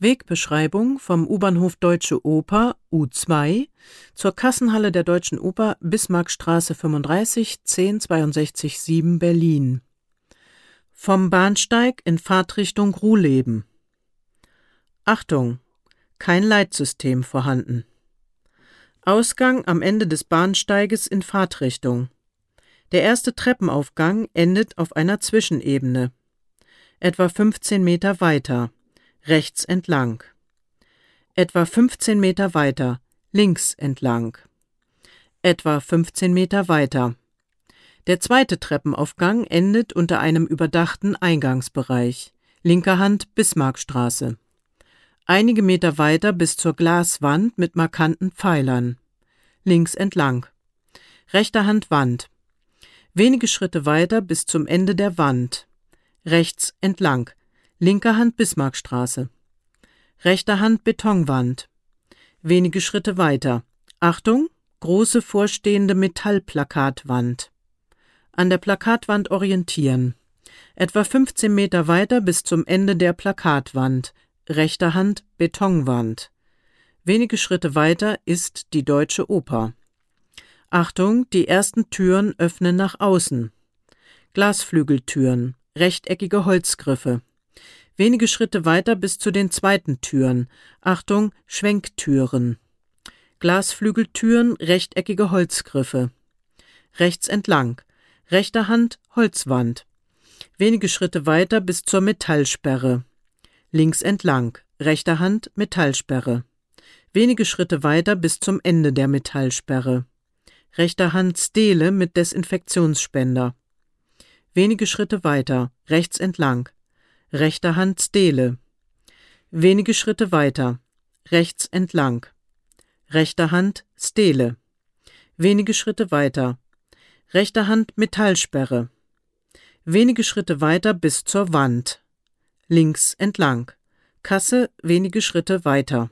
Wegbeschreibung vom U-Bahnhof Deutsche Oper U2 zur Kassenhalle der Deutschen Oper Bismarckstraße 35 1062 7 Berlin. Vom Bahnsteig in Fahrtrichtung Ruhleben. Achtung! Kein Leitsystem vorhanden. Ausgang am Ende des Bahnsteiges in Fahrtrichtung. Der erste Treppenaufgang endet auf einer Zwischenebene. Etwa 15 Meter weiter rechts entlang. Etwa 15 Meter weiter, links entlang. Etwa 15 Meter weiter. Der zweite Treppenaufgang endet unter einem überdachten Eingangsbereich. Linker Hand Bismarckstraße. Einige Meter weiter bis zur Glaswand mit markanten Pfeilern. Links entlang. Rechter Hand Wand. Wenige Schritte weiter bis zum Ende der Wand. Rechts entlang. Linker Hand Bismarckstraße. Rechter Hand Betonwand. Wenige Schritte weiter. Achtung, große vorstehende Metallplakatwand. An der Plakatwand orientieren. Etwa 15 Meter weiter bis zum Ende der Plakatwand. Rechter Hand Betonwand. Wenige Schritte weiter ist die Deutsche Oper. Achtung, die ersten Türen öffnen nach außen. Glasflügeltüren, rechteckige Holzgriffe. Wenige Schritte weiter bis zu den zweiten Türen. Achtung, Schwenktüren. Glasflügeltüren, rechteckige Holzgriffe. Rechts entlang. Rechter Hand Holzwand. Wenige Schritte weiter bis zur Metallsperre. Links entlang. Rechter Hand Metallsperre. Wenige Schritte weiter bis zum Ende der Metallsperre. Rechter Hand Stele mit Desinfektionsspender. Wenige Schritte weiter, rechts entlang rechter Hand Stele. Wenige Schritte weiter, rechts entlang. Rechter Hand Stele. Wenige Schritte weiter, rechter Hand Metallsperre. Wenige Schritte weiter bis zur Wand. Links entlang. Kasse wenige Schritte weiter.